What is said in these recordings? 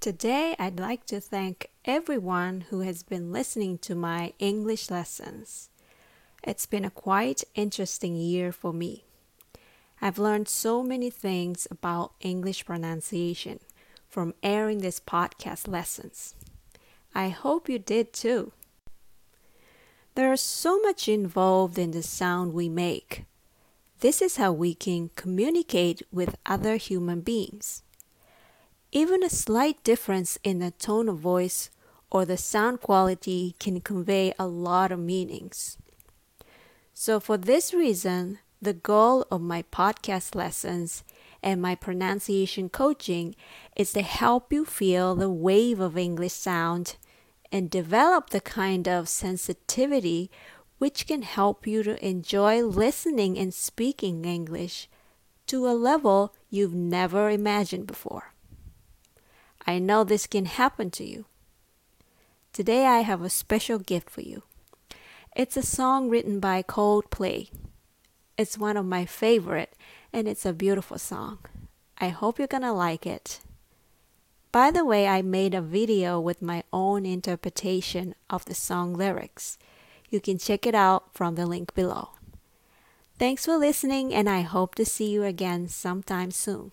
Today, I'd like to thank everyone who has been listening to my English lessons. It's been a quite interesting year for me. I've learned so many things about English pronunciation from airing these podcast lessons. I hope you did too. There's so much involved in the sound we make. This is how we can communicate with other human beings. Even a slight difference in the tone of voice or the sound quality can convey a lot of meanings. So, for this reason, the goal of my podcast lessons and my pronunciation coaching is to help you feel the wave of English sound and develop the kind of sensitivity which can help you to enjoy listening and speaking English to a level you've never imagined before. I know this can happen to you. Today I have a special gift for you. It's a song written by Coldplay. It's one of my favorite and it's a beautiful song. I hope you're gonna like it. By the way, I made a video with my own interpretation of the song lyrics. You can check it out from the link below. Thanks for listening, and I hope to see you again sometime soon.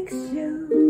Fix you.